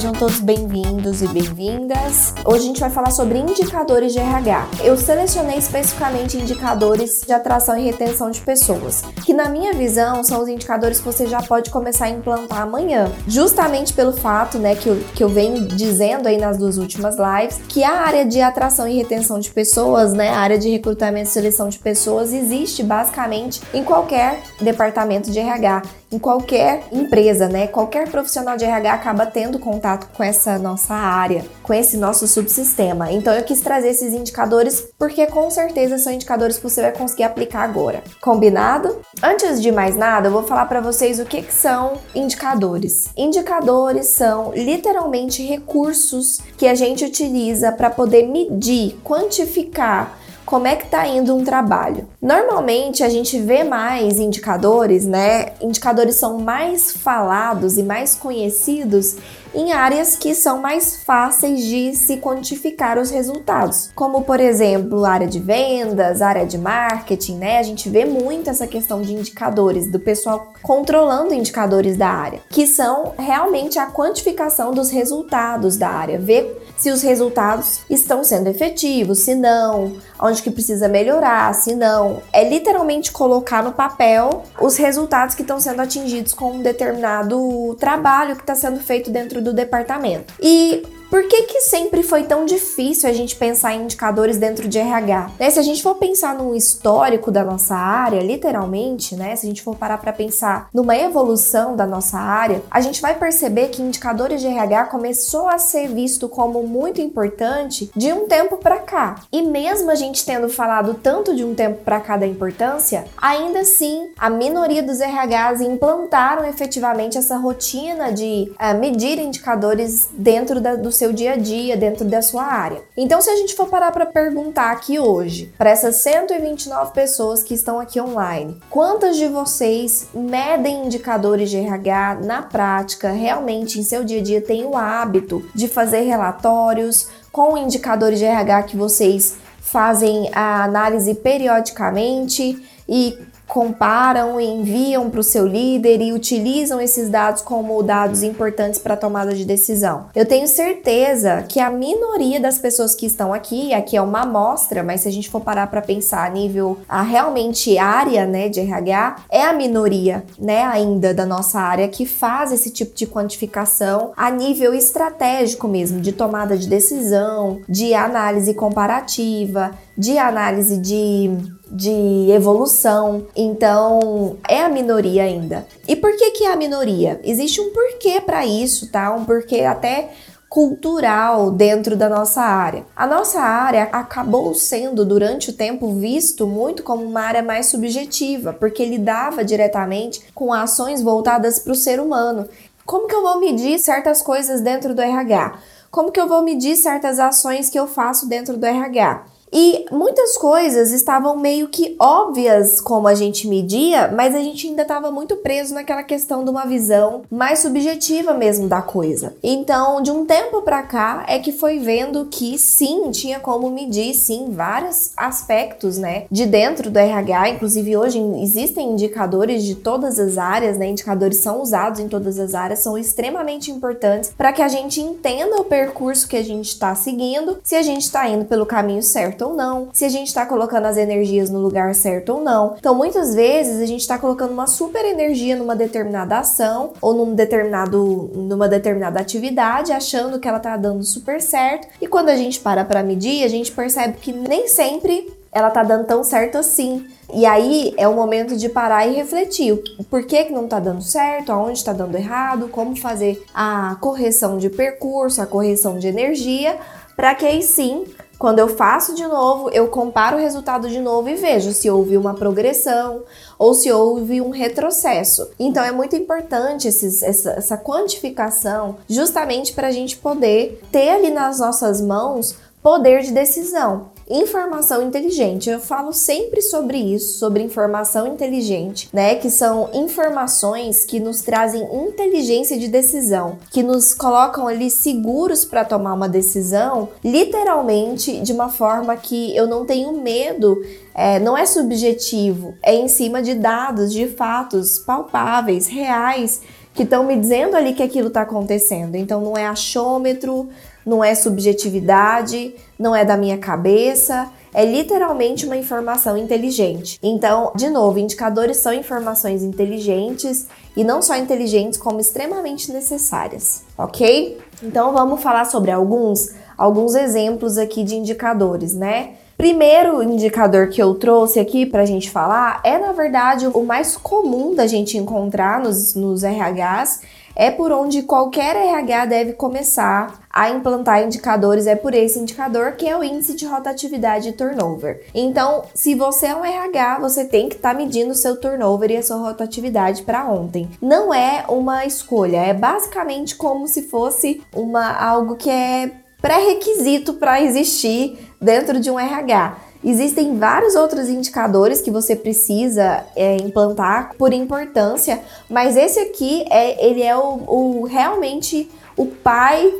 Sejam todos bem-vindos e bem-vindas. Hoje a gente vai falar sobre indicadores de RH. Eu selecionei especificamente indicadores de atração e retenção de pessoas, que na minha visão são os indicadores que você já pode começar a implantar amanhã. Justamente pelo fato, né, que eu, que eu venho dizendo aí nas duas últimas lives, que a área de atração e retenção de pessoas, né, a área de recrutamento e seleção de pessoas existe basicamente em qualquer departamento de RH em qualquer empresa, né? Qualquer profissional de RH acaba tendo contato com essa nossa área, com esse nosso subsistema. Então eu quis trazer esses indicadores porque com certeza são indicadores que você vai conseguir aplicar agora. Combinado? Antes de mais nada, eu vou falar para vocês o que, que são indicadores. Indicadores são literalmente recursos que a gente utiliza para poder medir, quantificar como é que está indo um trabalho. Normalmente a gente vê mais indicadores, né? Indicadores são mais falados e mais conhecidos em áreas que são mais fáceis de se quantificar os resultados, como por exemplo, área de vendas, área de marketing, né? A gente vê muito essa questão de indicadores, do pessoal controlando indicadores da área, que são realmente a quantificação dos resultados da área, ver se os resultados estão sendo efetivos, se não, onde que precisa melhorar, se não. É literalmente colocar no papel os resultados que estão sendo atingidos com um determinado trabalho que está sendo feito dentro do departamento. E por que, que sempre foi tão difícil a gente pensar em indicadores dentro de RH? Né? Se a gente for pensar num histórico da nossa área, literalmente, né? Se a gente for parar para pensar numa evolução da nossa área, a gente vai perceber que indicadores de RH começou a ser visto como muito importante de um tempo para cá. E mesmo a gente tendo falado tanto de um tempo para cá da importância, ainda assim a minoria dos RHs implantaram efetivamente essa rotina de uh, medir indicadores dentro da, do seu dia a dia, dentro da sua área. Então, se a gente for parar para perguntar aqui hoje, para essas 129 pessoas que estão aqui online, quantas de vocês medem indicadores de RH na prática, realmente em seu dia a dia têm o hábito de fazer relatórios com indicadores de RH que vocês fazem a análise periodicamente e comparam e enviam para o seu líder e utilizam esses dados como dados importantes para a tomada de decisão. Eu tenho certeza que a minoria das pessoas que estão aqui, aqui é uma amostra, mas se a gente for parar para pensar a nível a realmente área, né, de RH, é a minoria, né, ainda da nossa área que faz esse tipo de quantificação a nível estratégico mesmo, de tomada de decisão, de análise comparativa, de análise de de evolução. Então, é a minoria ainda. E por que que é a minoria? Existe um porquê para isso, tá? Um porquê até cultural dentro da nossa área. A nossa área acabou sendo durante o tempo visto muito como uma área mais subjetiva, porque lidava diretamente com ações voltadas para o ser humano. Como que eu vou medir certas coisas dentro do RH? Como que eu vou medir certas ações que eu faço dentro do RH? E muitas coisas estavam meio que óbvias como a gente media, mas a gente ainda estava muito preso naquela questão de uma visão mais subjetiva mesmo da coisa. Então, de um tempo para cá é que foi vendo que sim, tinha como medir sim vários aspectos, né, de dentro do RH, inclusive hoje existem indicadores de todas as áreas, né? Indicadores são usados em todas as áreas, são extremamente importantes para que a gente entenda o percurso que a gente está seguindo, se a gente está indo pelo caminho certo certo ou não, se a gente está colocando as energias no lugar certo ou não. Então, muitas vezes a gente está colocando uma super energia numa determinada ação ou num determinado, numa determinada atividade, achando que ela está dando super certo. E quando a gente para para medir, a gente percebe que nem sempre ela tá dando tão certo assim. E aí é o momento de parar e refletir. Por que, que não tá dando certo? Aonde está dando errado? Como fazer a correção de percurso, a correção de energia para que aí sim quando eu faço de novo, eu comparo o resultado de novo e vejo se houve uma progressão ou se houve um retrocesso. Então é muito importante esses, essa, essa quantificação justamente para a gente poder ter ali nas nossas mãos poder de decisão. Informação inteligente. Eu falo sempre sobre isso, sobre informação inteligente, né? Que são informações que nos trazem inteligência de decisão, que nos colocam ali seguros para tomar uma decisão, literalmente de uma forma que eu não tenho medo é, não é subjetivo, é em cima de dados, de fatos palpáveis, reais, que estão me dizendo ali que aquilo está acontecendo. Então não é achômetro, não é subjetividade, não é da minha cabeça, é literalmente uma informação inteligente. Então, de novo, indicadores são informações inteligentes e não só inteligentes, como extremamente necessárias, ok? Então, vamos falar sobre alguns, alguns exemplos aqui de indicadores, né? Primeiro indicador que eu trouxe aqui para a gente falar é, na verdade, o mais comum da gente encontrar nos, nos RHs é por onde qualquer RH deve começar a implantar indicadores, é por esse indicador que é o índice de rotatividade e turnover. Então, se você é um RH, você tem que estar tá medindo seu turnover e a sua rotatividade para ontem. Não é uma escolha, é basicamente como se fosse uma algo que é pré-requisito para existir dentro de um RH. Existem vários outros indicadores que você precisa é, implantar por importância, mas esse aqui é ele é o, o realmente o pai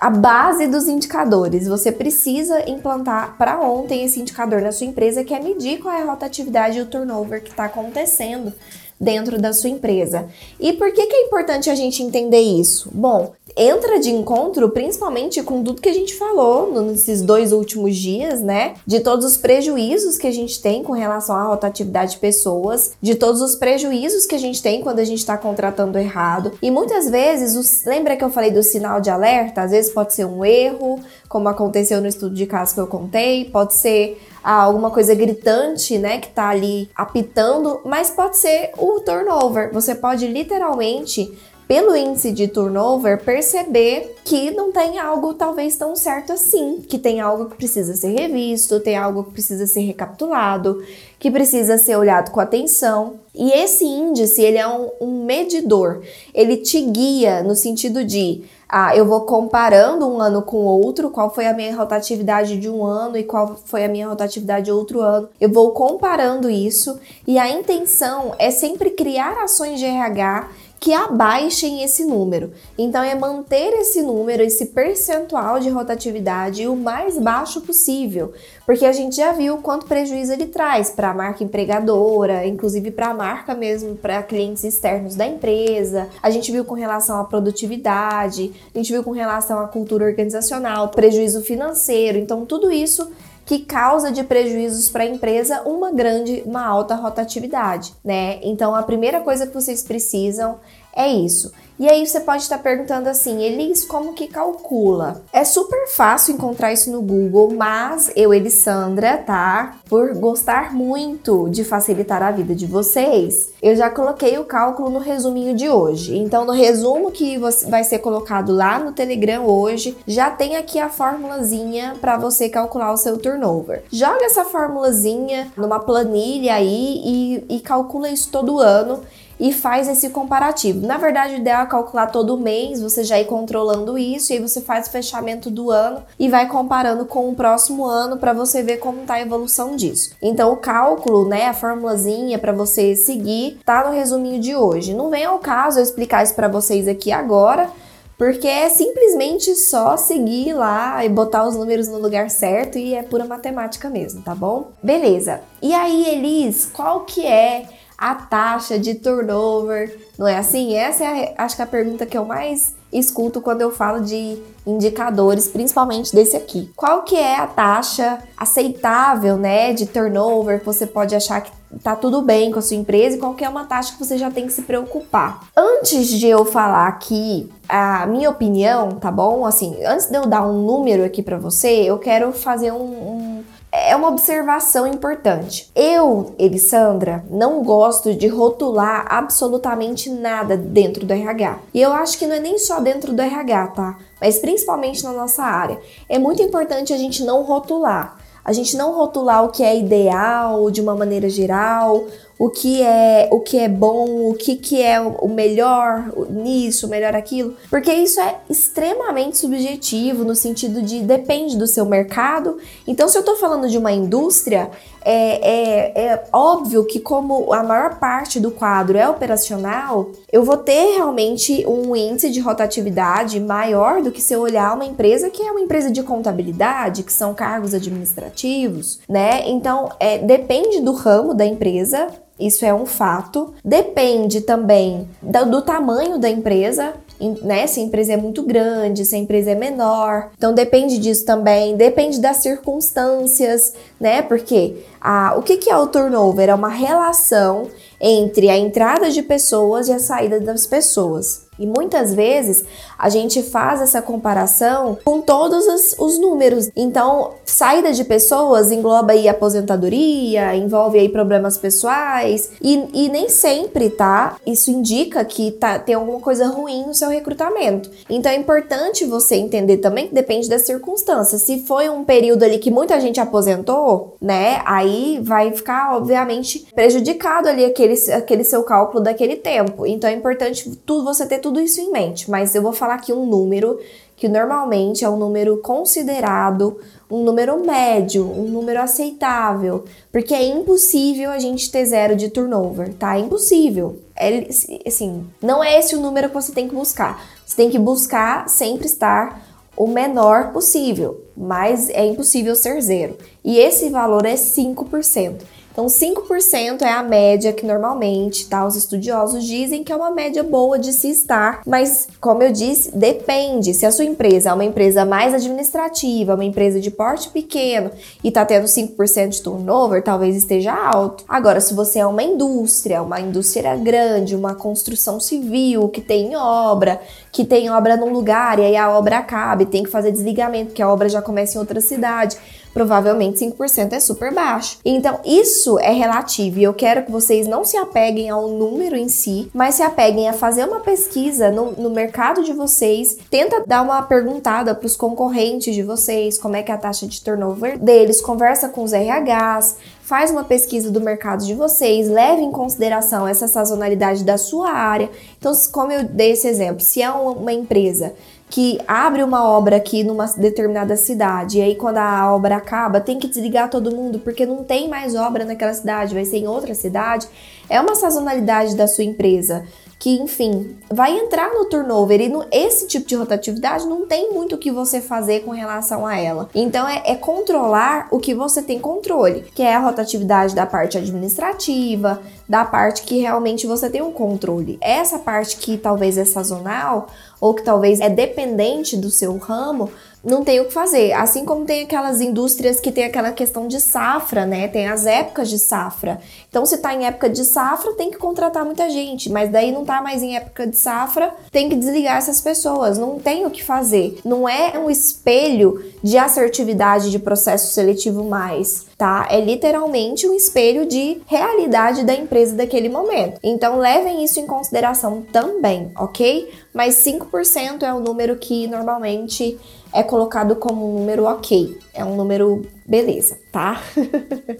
a base dos indicadores. Você precisa implantar para ontem esse indicador na sua empresa, que é medir qual é a rotatividade e o turnover que está acontecendo dentro da sua empresa. E por que, que é importante a gente entender isso? Bom, entra de encontro principalmente com tudo que a gente falou nesses dois últimos dias, né? De todos os prejuízos que a gente tem com relação à rotatividade de pessoas, de todos os prejuízos que a gente tem quando a gente está contratando errado. E muitas vezes, os, lembra que eu falei do sinal de alerta? Às vezes pode ser um erro, como aconteceu no estudo de caso que eu contei, pode ser ah, alguma coisa gritante, né, que tá ali apitando, mas pode ser o turnover. Você pode literalmente pelo índice de turnover, perceber que não tem algo talvez tão certo assim, que tem algo que precisa ser revisto, tem algo que precisa ser recapitulado, que precisa ser olhado com atenção. E esse índice, ele é um, um medidor, ele te guia no sentido de ah, eu vou comparando um ano com outro, qual foi a minha rotatividade de um ano e qual foi a minha rotatividade de outro ano. Eu vou comparando isso e a intenção é sempre criar ações de RH que abaixem esse número. Então é manter esse número, esse percentual de rotatividade o mais baixo possível, porque a gente já viu quanto prejuízo ele traz para a marca empregadora, inclusive para a marca mesmo, para clientes externos da empresa. A gente viu com relação à produtividade, a gente viu com relação à cultura organizacional, prejuízo financeiro. Então tudo isso que causa de prejuízos para a empresa uma grande, uma alta rotatividade, né? Então a primeira coisa que vocês precisam é isso. E aí você pode estar perguntando assim, Elis, como que calcula? É super fácil encontrar isso no Google, mas eu, Elisandra, tá? Por gostar muito de facilitar a vida de vocês, eu já coloquei o cálculo no resuminho de hoje. Então, no resumo que vai ser colocado lá no Telegram hoje, já tem aqui a formulazinha para você calcular o seu turnover. Joga essa formulazinha numa planilha aí e, e calcula isso todo ano e faz esse comparativo. Na verdade, o ideal é calcular todo mês, você já ir controlando isso, e aí você faz o fechamento do ano e vai comparando com o próximo ano para você ver como está a evolução disso. Então, o cálculo, né, a formulazinha para você seguir, tá no resuminho de hoje. Não vem ao caso eu explicar isso para vocês aqui agora, porque é simplesmente só seguir lá e botar os números no lugar certo e é pura matemática mesmo, tá bom? Beleza. E aí, Elis, qual que é a taxa de turnover, não é assim? Essa é, a, acho que a pergunta que eu mais escuto quando eu falo de indicadores, principalmente desse aqui. Qual que é a taxa aceitável, né, de turnover que você pode achar que tá tudo bem com a sua empresa e qual que é uma taxa que você já tem que se preocupar? Antes de eu falar aqui a minha opinião, tá bom? Assim, antes de eu dar um número aqui para você, eu quero fazer um, um é uma observação importante. Eu, Elisandra, não gosto de rotular absolutamente nada dentro do RH. E eu acho que não é nem só dentro do RH, tá? Mas principalmente na nossa área. É muito importante a gente não rotular. A gente não rotular o que é ideal de uma maneira geral, o que é o que é bom, o que, que é o melhor nisso, o melhor aquilo, porque isso é extremamente subjetivo no sentido de depende do seu mercado. Então, se eu estou falando de uma indústria, é, é, é, óbvio que como a maior parte do quadro é operacional, eu vou ter realmente um índice de rotatividade maior do que se eu olhar uma empresa que é uma empresa de contabilidade, que são cargos administrativos, né? Então, é, depende do ramo da empresa, isso é um fato. Depende também do, do tamanho da empresa, né? Se a empresa é muito grande, se a empresa é menor. Então depende disso também, depende das circunstâncias, né? Porque a, o que, que é o turnover? É uma relação entre a entrada de pessoas e a saída das pessoas. E muitas vezes a gente faz essa comparação com todos os, os, números. Então, saída de pessoas engloba aí aposentadoria, envolve aí problemas pessoais e, e nem sempre, tá? Isso indica que tá, tem alguma coisa ruim no seu recrutamento. Então, é importante você entender também que depende das circunstâncias. Se foi um período ali que muita gente aposentou, né? Aí vai ficar, obviamente, prejudicado ali aquele, aquele seu cálculo daquele tempo. Então, é importante você ter tudo isso em mente, mas eu vou falar aqui um número que normalmente é um número considerado um número médio, um número aceitável, porque é impossível a gente ter zero de turnover, tá? É impossível. É, assim, não é esse o número que você tem que buscar. Você tem que buscar sempre estar o menor possível, mas é impossível ser zero. E esse valor é 5%. Então, 5% é a média que normalmente, tá? Os estudiosos dizem que é uma média boa de se estar, mas, como eu disse, depende. Se a sua empresa é uma empresa mais administrativa, uma empresa de porte pequeno e tá tendo 5% de turnover, talvez esteja alto. Agora, se você é uma indústria, uma indústria grande, uma construção civil que tem obra, que tem obra num lugar e aí a obra acaba e tem que fazer desligamento, porque a obra já começa em outra cidade provavelmente 5% é super baixo. Então, isso é relativo e eu quero que vocês não se apeguem ao número em si, mas se apeguem a fazer uma pesquisa no, no mercado de vocês. Tenta dar uma perguntada para os concorrentes de vocês, como é que é a taxa de turnover deles, conversa com os RHs, faz uma pesquisa do mercado de vocês, leve em consideração essa sazonalidade da sua área. Então, como eu dei esse exemplo, se é uma empresa que abre uma obra aqui numa determinada cidade e aí quando a obra acaba tem que desligar todo mundo porque não tem mais obra naquela cidade, vai ser em outra cidade, é uma sazonalidade da sua empresa que, enfim, vai entrar no turnover e no, esse tipo de rotatividade não tem muito o que você fazer com relação a ela. Então é, é controlar o que você tem controle, que é a rotatividade da parte administrativa, da parte que realmente você tem um controle. Essa parte que talvez é sazonal ou que talvez é dependente do seu ramo, não tem o que fazer. Assim como tem aquelas indústrias que tem aquela questão de safra, né? Tem as épocas de safra. Então, se tá em época de safra, tem que contratar muita gente, mas daí não tá mais em época de safra, tem que desligar essas pessoas. Não tem o que fazer. Não é um espelho de assertividade de processo seletivo mais tá? É literalmente um espelho de realidade da empresa daquele momento. Então levem isso em consideração também, ok? Mas 5% é o número que normalmente é colocado como um número ok. É um número beleza, tá?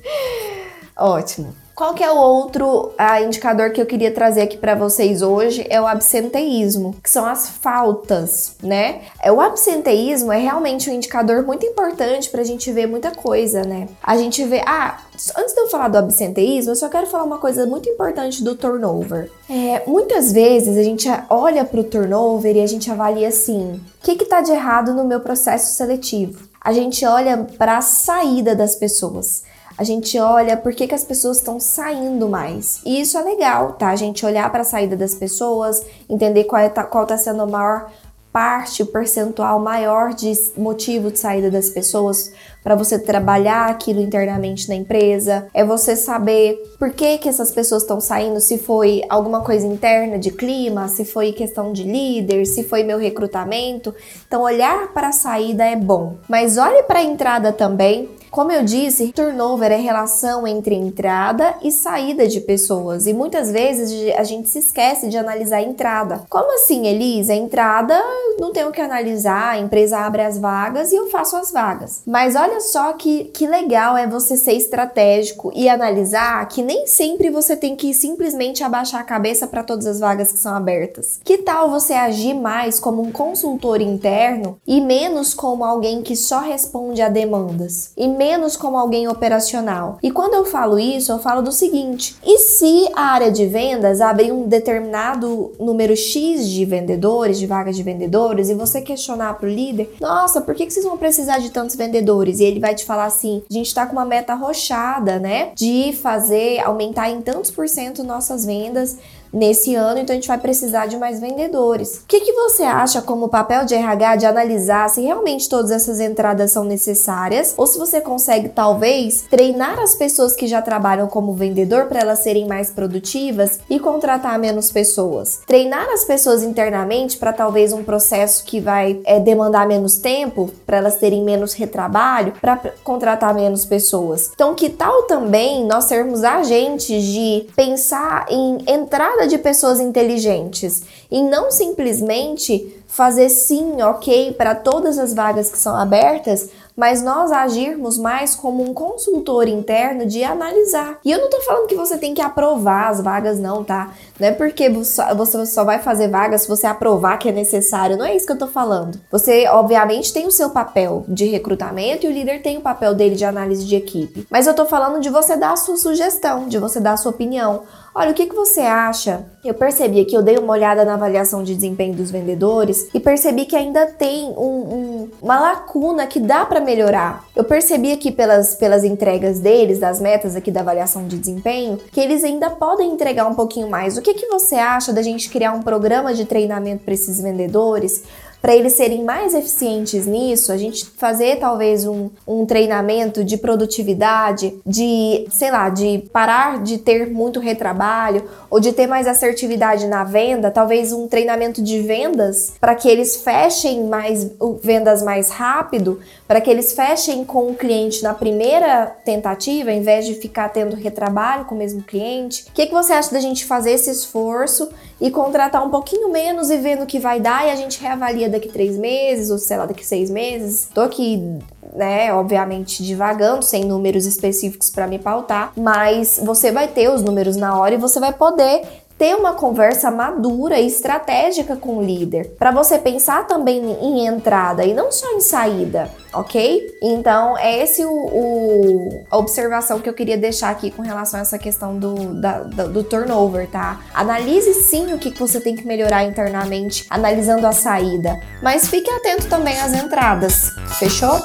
Ótimo. Qual que é o outro ah, indicador que eu queria trazer aqui para vocês hoje? É o absenteísmo, que são as faltas, né? É, o absenteísmo é realmente um indicador muito importante para a gente ver muita coisa, né? A gente vê, ah, antes de eu falar do absenteísmo, eu só quero falar uma coisa muito importante do turnover. É, muitas vezes a gente olha para o turnover e a gente avalia assim: o que está de errado no meu processo seletivo? A gente olha para a saída das pessoas a gente olha por que, que as pessoas estão saindo mais. E isso é legal, tá? A gente olhar para a saída das pessoas, entender qual, é, qual tá sendo a maior parte, o percentual maior de motivo de saída das pessoas para você trabalhar aquilo internamente na empresa, é você saber por que que essas pessoas estão saindo, se foi alguma coisa interna de clima, se foi questão de líder, se foi meu recrutamento. Então olhar para a saída é bom, mas olhe para a entrada também Como eu disse, turnover é relação entre entrada e saída de pessoas e muitas vezes a gente se esquece de analisar a entrada. Como assim, Elisa? A entrada não tenho que analisar, a empresa abre as vagas e eu faço as vagas. Mas olha só que, que legal é você ser estratégico e analisar que nem sempre você tem que simplesmente abaixar a cabeça para todas as vagas que são abertas. Que tal você agir mais como um consultor interno e menos como alguém que só responde a demandas e menos como alguém operacional? E quando eu falo isso, eu falo do seguinte: e se a área de vendas abrir um determinado número X de vendedores, de vagas de vendedores, e você questionar para o líder, nossa, por que, vocês vão precisar de tantos vendedores? E ele vai te falar assim: a gente está com uma meta rochada, né? De fazer aumentar em tantos por cento nossas vendas nesse ano, então a gente vai precisar de mais vendedores. O que, que você acha como papel de RH de analisar se realmente todas essas entradas são necessárias ou se você consegue talvez treinar as pessoas que já trabalham como vendedor para elas serem mais produtivas e contratar menos pessoas? Treinar as pessoas internamente para talvez um processo que vai é, demandar menos tempo, para elas terem menos retrabalho, para contratar menos pessoas. Então, que tal também nós sermos agentes de pensar em entrar de pessoas inteligentes e não simplesmente fazer sim, ok, para todas as vagas que são abertas, mas nós agirmos mais como um consultor interno de analisar. E eu não tô falando que você tem que aprovar as vagas, não, tá? Não é porque você só vai fazer vagas se você aprovar que é necessário, não é isso que eu tô falando. Você, obviamente, tem o seu papel de recrutamento e o líder tem o papel dele de análise de equipe. Mas eu tô falando de você dar a sua sugestão, de você dar a sua opinião. Olha, o que, que você acha? Eu percebi aqui, eu dei uma olhada na avaliação de desempenho dos vendedores e percebi que ainda tem um, um, uma lacuna que dá para melhorar. Eu percebi aqui pelas, pelas entregas deles, das metas aqui da avaliação de desempenho, que eles ainda podem entregar um pouquinho mais. O que, que você acha da gente criar um programa de treinamento para esses vendedores? Para eles serem mais eficientes nisso, a gente fazer talvez um, um treinamento de produtividade, de, sei lá, de parar de ter muito retrabalho ou de ter mais assertividade na venda, talvez um treinamento de vendas para que eles fechem mais vendas mais rápido, para que eles fechem com o cliente na primeira tentativa, em vez de ficar tendo retrabalho com o mesmo cliente. O que, que você acha da gente fazer esse esforço e contratar um pouquinho menos e vendo o que vai dar e a gente reavalia daqui três meses ou sei lá daqui seis meses? Tô aqui né, obviamente divagando, sem números específicos para me pautar, mas você vai ter os números na hora e você vai poder ter uma conversa madura e estratégica com o líder, para você pensar também em entrada e não só em saída, ok? Então, é esse o, o, a observação que eu queria deixar aqui com relação a essa questão do, da, do, do turnover, tá? Analise sim o que você tem que melhorar internamente, analisando a saída, mas fique atento também às entradas, fechou?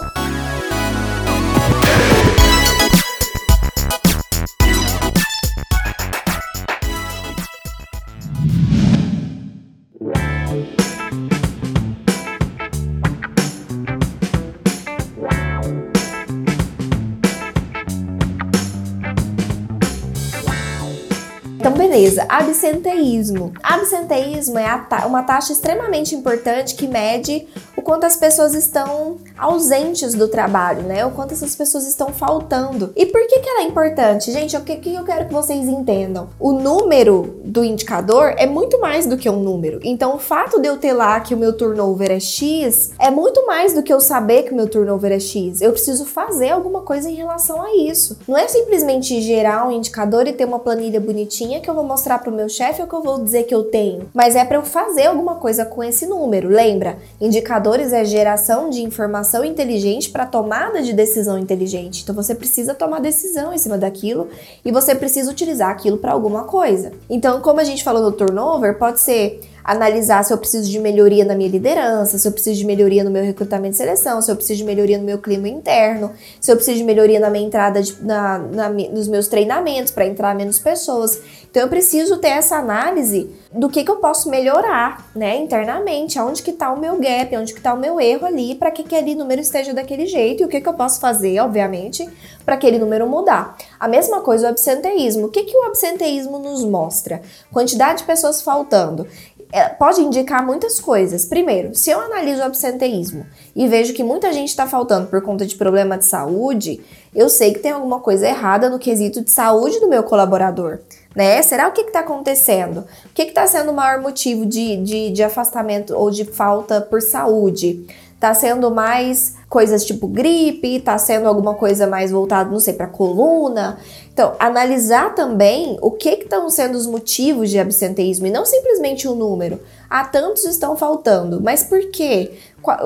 Beleza, absenteísmo. Absenteísmo é uma taxa extremamente importante que mede quanto as pessoas estão ausentes do trabalho, né? O quanto essas pessoas estão faltando. E por que, que ela é importante? Gente, o que, que eu quero que vocês entendam? O número do indicador é muito mais do que um número. Então, o fato de eu ter lá que o meu turnover é X é muito mais do que eu saber que o meu turnover é X. Eu preciso fazer alguma coisa em relação a isso. Não é simplesmente gerar um indicador e ter uma planilha bonitinha que eu vou mostrar para o meu chefe ou que eu vou dizer que eu tenho. Mas é para eu fazer alguma coisa com esse número. Lembra? É geração de informação inteligente para tomada de decisão inteligente. Então, você precisa tomar decisão em cima daquilo e você precisa utilizar aquilo para alguma coisa. Então, como a gente falou no turnover, pode ser analisar se eu preciso de melhoria na minha liderança, se eu preciso de melhoria no meu recrutamento e seleção, se eu preciso de melhoria no meu clima interno, se eu preciso de melhoria na minha entrada de, na, na, nos meus treinamentos para entrar menos pessoas. Então eu preciso ter essa análise do que, que eu posso melhorar, né, internamente, aonde que tá o meu gap, onde que tá o meu erro ali, para que aquele número esteja daquele jeito e o que, que eu posso fazer, obviamente, para aquele número mudar. A mesma coisa o absenteísmo. O que, que o absenteísmo nos mostra? Quantidade de pessoas faltando. É, pode indicar muitas coisas. Primeiro, se eu analiso o absenteísmo e vejo que muita gente está faltando por conta de problema de saúde, eu sei que tem alguma coisa errada no quesito de saúde do meu colaborador. Né? Será o que está acontecendo? O que está sendo o maior motivo de, de, de afastamento ou de falta por saúde? Tá sendo mais coisas tipo gripe, tá sendo alguma coisa mais voltada, não sei, para coluna. Então, analisar também o que estão sendo os motivos de absenteísmo e não simplesmente o número. Ah, tantos estão faltando, mas por quê?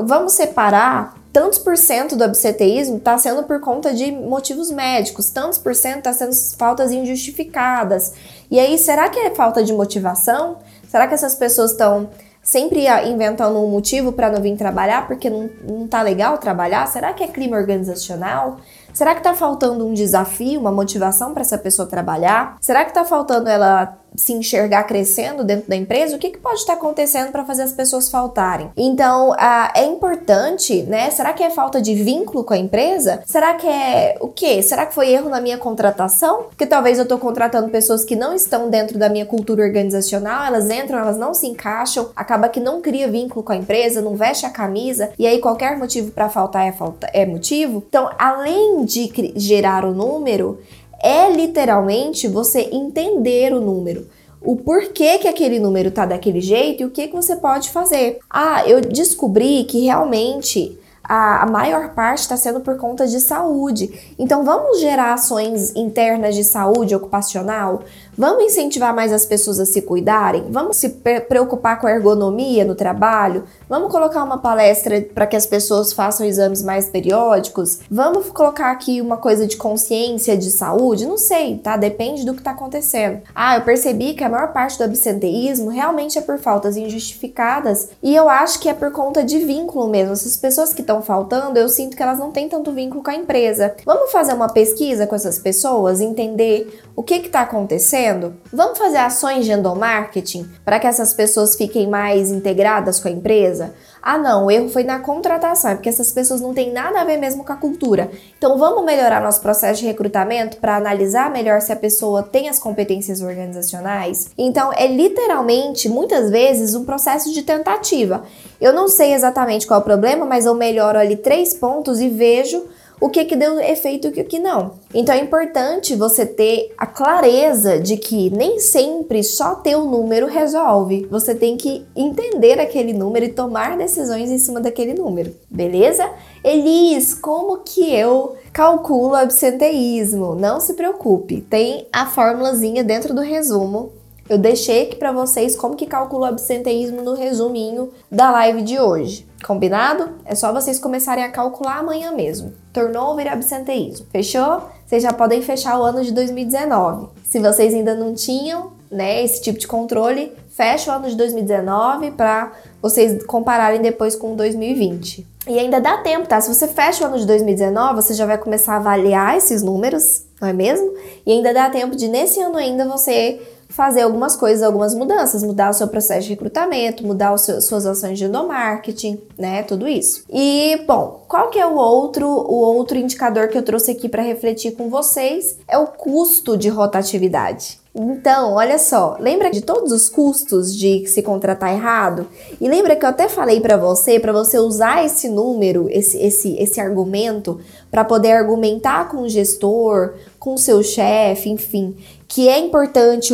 Vamos separar tantos por cento do absenteísmo está sendo por conta de motivos médicos, tantos por cento está sendo faltas injustificadas. E aí, será que é falta de motivação? Será que essas pessoas estão sempre inventando um motivo para não vir trabalhar porque não, não tá legal trabalhar? Será que é clima organizacional? Será que tá faltando um desafio, uma motivação para essa pessoa trabalhar? Será que tá faltando ela se enxergar crescendo dentro da empresa, o que, que pode estar acontecendo para fazer as pessoas faltarem? Então, é importante, né? Será que é falta de vínculo com a empresa? Será que é o quê? Será que foi erro na minha contratação? Porque talvez eu estou contratando pessoas que não estão dentro da minha cultura organizacional, elas entram, elas não se encaixam, acaba que não cria vínculo com a empresa, não veste a camisa, e aí qualquer motivo para faltar é, falta, é motivo. Então, além de gerar o número, é literalmente você entender o número. O porquê que aquele número tá daquele jeito e o que, que você pode fazer. Ah, eu descobri que realmente a, a maior parte está sendo por conta de saúde. Então vamos gerar ações internas de saúde ocupacional? Vamos incentivar mais as pessoas a se cuidarem? Vamos se preocupar com a ergonomia no trabalho? Vamos colocar uma palestra para que as pessoas façam exames mais periódicos? Vamos colocar aqui uma coisa de consciência de saúde? Não sei, tá? Depende do que está acontecendo. Ah, eu percebi que a maior parte do absenteísmo realmente é por faltas injustificadas e eu acho que é por conta de vínculo mesmo. Essas pessoas que estão faltando, eu sinto que elas não têm tanto vínculo com a empresa. Vamos fazer uma pesquisa com essas pessoas, entender o que está acontecendo? Vamos fazer ações de endomarketing para que essas pessoas fiquem mais integradas com a empresa? Ah, não, o erro foi na contratação, é porque essas pessoas não têm nada a ver mesmo com a cultura. Então vamos melhorar nosso processo de recrutamento para analisar melhor se a pessoa tem as competências organizacionais? Então é literalmente, muitas vezes, um processo de tentativa. Eu não sei exatamente qual é o problema, mas eu melhoro ali três pontos e vejo o que, que deu efeito e o que não. Então é importante você ter a clareza de que nem sempre só ter o número resolve. Você tem que entender aquele número e tomar decisões em cima daquele número, beleza? Elis, como que eu calculo absenteísmo? Não se preocupe, tem a formulazinha dentro do resumo eu deixei aqui para vocês como que calcula o absenteísmo no resuminho da live de hoje. Combinado? É só vocês começarem a calcular amanhã mesmo. Turnover e absenteísmo. Fechou? Vocês já podem fechar o ano de 2019. Se vocês ainda não tinham, né, esse tipo de controle, fecha o ano de 2019 para vocês compararem depois com 2020. E ainda dá tempo, tá? Se você fecha o ano de 2019, você já vai começar a avaliar esses números, não é mesmo? E ainda dá tempo de nesse ano ainda você fazer algumas coisas, algumas mudanças, mudar o seu processo de recrutamento, mudar os seus, suas ações de endomarketing, né, tudo isso. E, bom, qual que é o outro, o outro indicador que eu trouxe aqui para refletir com vocês? É o custo de rotatividade. Então, olha só, lembra de todos os custos de se contratar errado? E lembra que eu até falei para você, para você usar esse número, esse, esse, esse argumento, para poder argumentar com o gestor, com o seu chefe, enfim, que é importante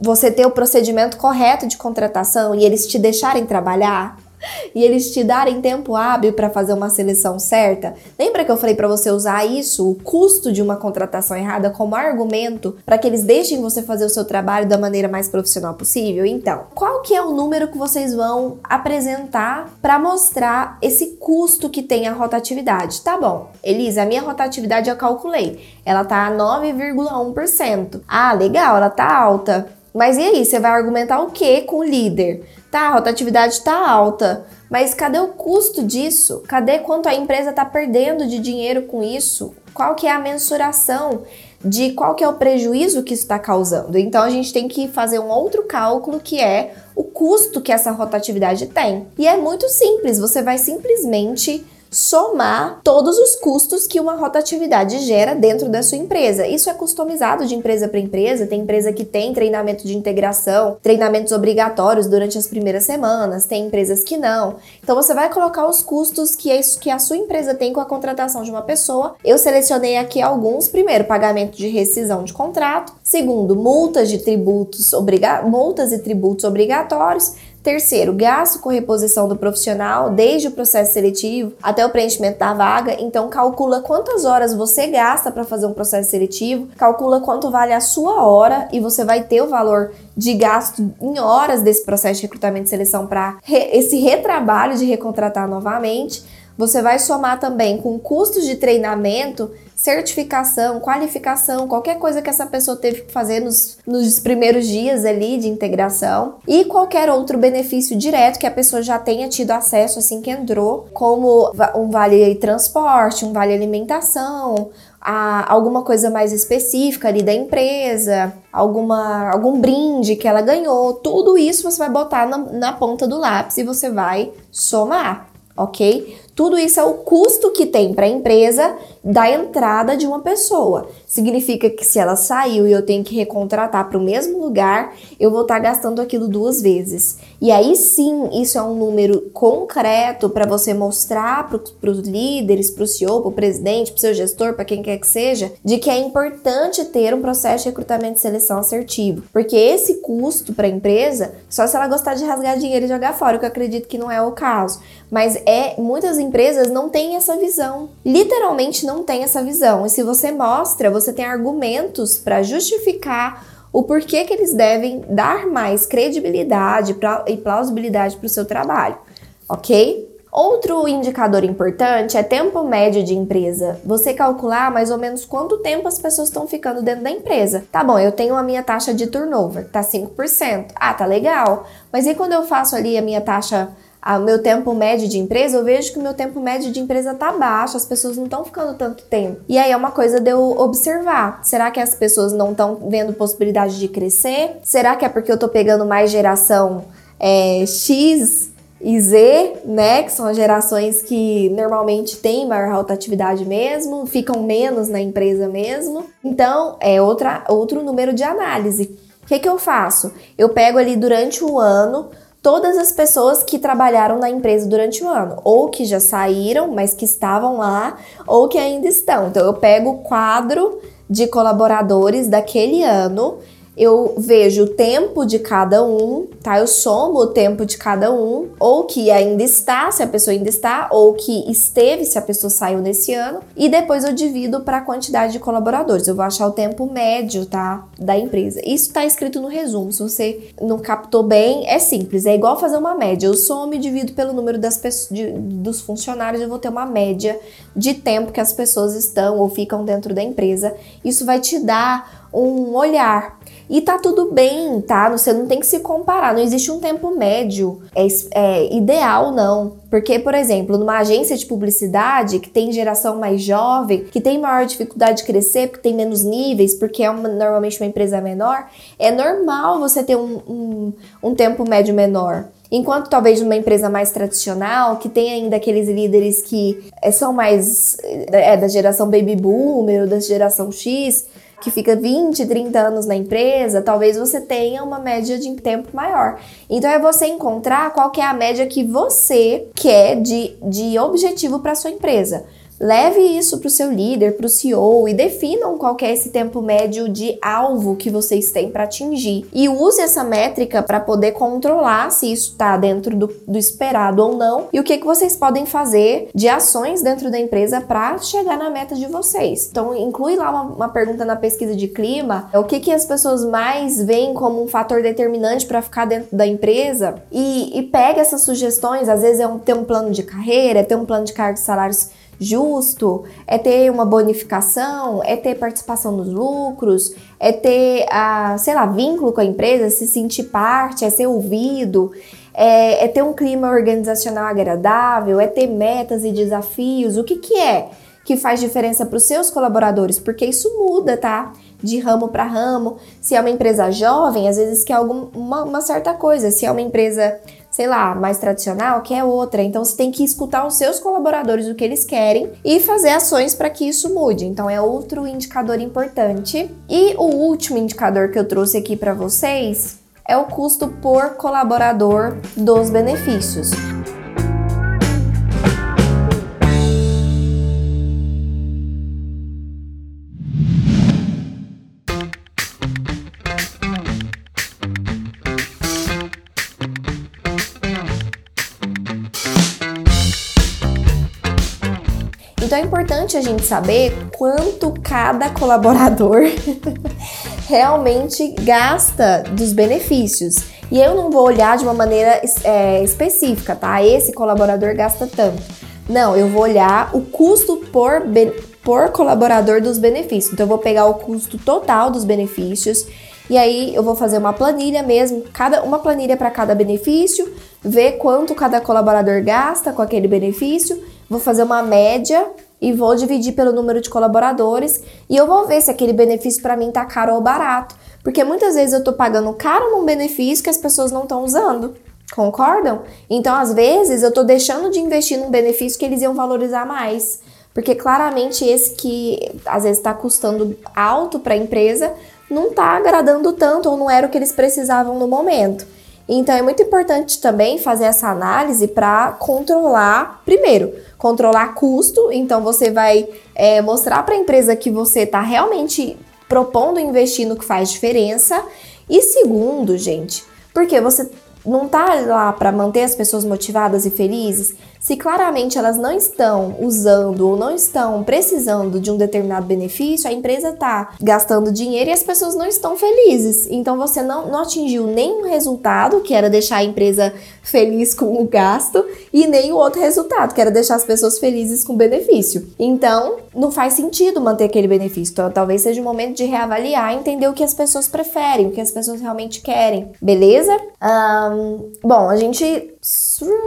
você ter o procedimento correto de contratação e eles te deixarem trabalhar? E eles te darem tempo hábil para fazer uma seleção certa, lembra que eu falei para você usar isso, o custo de uma contratação errada, como argumento para que eles deixem você fazer o seu trabalho da maneira mais profissional possível? Então, qual que é o número que vocês vão apresentar para mostrar esse custo que tem a rotatividade? Tá bom, Elisa, a minha rotatividade eu calculei, ela tá 9,1%. Ah, legal, ela tá alta. Mas e aí, você vai argumentar o que com o líder? Tá, a rotatividade está alta, mas cadê o custo disso? Cadê quanto a empresa está perdendo de dinheiro com isso? Qual que é a mensuração de qual que é o prejuízo que isso está causando? Então a gente tem que fazer um outro cálculo que é o custo que essa rotatividade tem. E é muito simples, você vai simplesmente somar todos os custos que uma rotatividade gera dentro da sua empresa. Isso é customizado de empresa para empresa. Tem empresa que tem treinamento de integração, treinamentos obrigatórios durante as primeiras semanas, tem empresas que não. Então você vai colocar os custos que, é isso, que a sua empresa tem com a contratação de uma pessoa. Eu selecionei aqui alguns. Primeiro, pagamento de rescisão de contrato. Segundo, multas de tributos obriga multas e tributos obrigatórios. Terceiro, gasto com reposição do profissional, desde o processo seletivo até o preenchimento da vaga. Então, calcula quantas horas você gasta para fazer um processo seletivo, calcula quanto vale a sua hora e você vai ter o valor de gasto em horas desse processo de recrutamento e seleção para re esse retrabalho de recontratar novamente. Você vai somar também com custos de treinamento certificação, qualificação, qualquer coisa que essa pessoa teve que fazer nos, nos primeiros dias ali de integração e qualquer outro benefício direto que a pessoa já tenha tido acesso assim que entrou, como um vale transporte, um vale alimentação, alguma coisa mais específica ali da empresa, alguma, algum brinde que ela ganhou, tudo isso você vai botar na, na ponta do lápis e você vai somar, ok? Tudo isso é o custo que tem para a empresa da entrada de uma pessoa. Significa que se ela saiu e eu tenho que recontratar para o mesmo lugar, eu vou estar tá gastando aquilo duas vezes. E aí sim, isso é um número concreto para você mostrar para os líderes, para o CEO, para o presidente, para o seu gestor, para quem quer que seja, de que é importante ter um processo de recrutamento e seleção assertivo. Porque esse custo para a empresa, só se ela gostar de rasgar dinheiro e jogar fora, o que eu acredito que não é o caso. Mas é muitas empresas não têm essa visão. Literalmente não tem essa visão. E se você mostra, você tem argumentos para justificar o porquê que eles devem dar mais credibilidade e plausibilidade para o seu trabalho, ok? Outro indicador importante é tempo médio de empresa. Você calcular mais ou menos quanto tempo as pessoas estão ficando dentro da empresa. Tá bom, eu tenho a minha taxa de turnover, tá 5%. Ah, tá legal. Mas e quando eu faço ali a minha taxa o meu tempo médio de empresa, eu vejo que o meu tempo médio de empresa tá baixo, as pessoas não estão ficando tanto tempo. E aí é uma coisa de eu observar. Será que as pessoas não estão vendo possibilidade de crescer? Será que é porque eu tô pegando mais geração é, X e Z, né, que são as gerações que normalmente têm maior rotatividade mesmo, ficam menos na empresa mesmo. Então, é outra, outro número de análise. O que, que eu faço? Eu pego ali durante o ano todas as pessoas que trabalharam na empresa durante o ano, ou que já saíram, mas que estavam lá, ou que ainda estão. Então eu pego o quadro de colaboradores daquele ano eu vejo o tempo de cada um, tá? Eu somo o tempo de cada um, ou que ainda está, se a pessoa ainda está, ou que esteve, se a pessoa saiu nesse ano, e depois eu divido para a quantidade de colaboradores. Eu vou achar o tempo médio, tá? Da empresa. Isso está escrito no resumo. Se você não captou bem, é simples, é igual fazer uma média. Eu somo e divido pelo número das de, dos funcionários, eu vou ter uma média de tempo que as pessoas estão ou ficam dentro da empresa. Isso vai te dar um olhar e tá tudo bem, tá? Você não tem que se comparar, não existe um tempo médio é, é, ideal, não. Porque, por exemplo, numa agência de publicidade que tem geração mais jovem, que tem maior dificuldade de crescer, porque tem menos níveis, porque é uma, normalmente uma empresa menor, é normal você ter um, um, um tempo médio menor. Enquanto talvez numa empresa mais tradicional, que tem ainda aqueles líderes que é, são mais é, da geração baby boomer ou da geração X, que fica 20, 30 anos na empresa, talvez você tenha uma média de tempo maior. Então é você encontrar qual que é a média que você quer de, de objetivo para sua empresa. Leve isso para o seu líder, para o CEO e definam qual é esse tempo médio de alvo que vocês têm para atingir. E use essa métrica para poder controlar se isso está dentro do, do, esperado ou não e o que, que vocês podem fazer de ações dentro da empresa para chegar na meta de vocês. Então, inclui lá uma, uma pergunta na pesquisa de clima: é o que, que as pessoas mais veem como um fator determinante para ficar dentro da empresa e, e pega essas sugestões. Às vezes é um, ter um plano de carreira, é ter um plano de cargos e salários justo, é ter uma bonificação, é ter participação nos lucros, é ter, a, sei lá, vínculo com a empresa, se sentir parte, é ser ouvido, é, é ter um clima organizacional agradável, é ter metas e desafios. O que, que é que faz diferença para os seus colaboradores? Porque isso muda, tá? De ramo para ramo. Se é uma empresa jovem, às vezes quer alguma uma certa coisa. Se é uma empresa sei lá, mais tradicional, que é outra. Então você tem que escutar os seus colaboradores o que eles querem e fazer ações para que isso mude. Então é outro indicador importante. E o último indicador que eu trouxe aqui para vocês é o custo por colaborador dos benefícios. Então é importante a gente saber quanto cada colaborador realmente gasta dos benefícios. E eu não vou olhar de uma maneira é, específica, tá? Esse colaborador gasta tanto. Não, eu vou olhar o custo por, por colaborador dos benefícios. Então, eu vou pegar o custo total dos benefícios e aí eu vou fazer uma planilha mesmo, cada uma planilha para cada benefício, ver quanto cada colaborador gasta com aquele benefício, vou fazer uma média e vou dividir pelo número de colaboradores e eu vou ver se aquele benefício para mim tá caro ou barato, porque muitas vezes eu tô pagando caro num benefício que as pessoas não estão usando. Concordam? Então, às vezes, eu tô deixando de investir num benefício que eles iam valorizar mais. Porque claramente esse que às vezes está custando alto para a empresa não está agradando tanto ou não era o que eles precisavam no momento. Então é muito importante também fazer essa análise para controlar, primeiro, controlar custo. Então você vai é, mostrar para a empresa que você está realmente propondo investir no que faz diferença. E segundo, gente, porque você não tá lá para manter as pessoas motivadas e felizes, se claramente elas não estão usando ou não estão precisando de um determinado benefício, a empresa está gastando dinheiro e as pessoas não estão felizes. Então você não, não atingiu nenhum resultado, que era deixar a empresa feliz com o gasto, e nem o outro resultado, que era deixar as pessoas felizes com o benefício. Então, não faz sentido manter aquele benefício. Então, talvez seja o momento de reavaliar, entender o que as pessoas preferem, o que as pessoas realmente querem. Beleza? Um, bom, a gente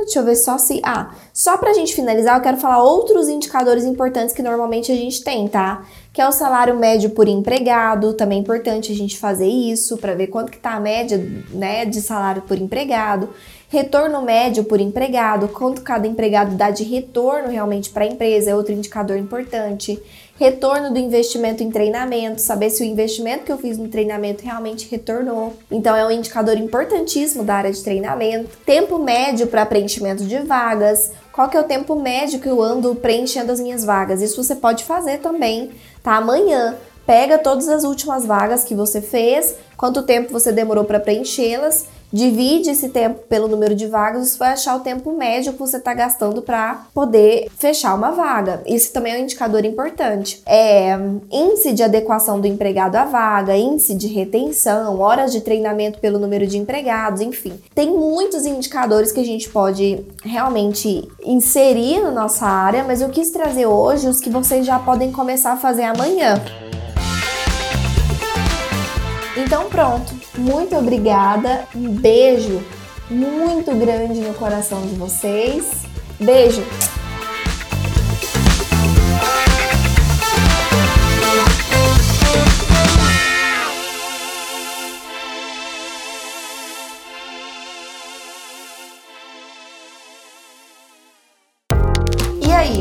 Deixa eu ver só se. Ah, só pra gente finalizar, eu quero falar outros indicadores importantes que normalmente a gente tem, tá? Que é o salário médio por empregado, também é importante a gente fazer isso para ver quanto que tá a média, né, de salário por empregado. Retorno médio por empregado, quanto cada empregado dá de retorno realmente para a empresa, é outro indicador importante retorno do investimento em treinamento, saber se o investimento que eu fiz no treinamento realmente retornou. Então é um indicador importantíssimo da área de treinamento. Tempo médio para preenchimento de vagas. Qual que é o tempo médio que eu ando preenchendo as minhas vagas? Isso você pode fazer também, tá? Amanhã pega todas as últimas vagas que você fez, quanto tempo você demorou para preenchê-las divide esse tempo pelo número de vagas, você vai achar o tempo médio que você está gastando para poder fechar uma vaga. Isso também é um indicador importante. É índice de adequação do empregado à vaga, índice de retenção, horas de treinamento pelo número de empregados, enfim. Tem muitos indicadores que a gente pode realmente inserir na nossa área, mas eu quis trazer hoje os que vocês já podem começar a fazer amanhã. Então pronto, muito obrigada, um beijo muito grande no coração de vocês. Beijo!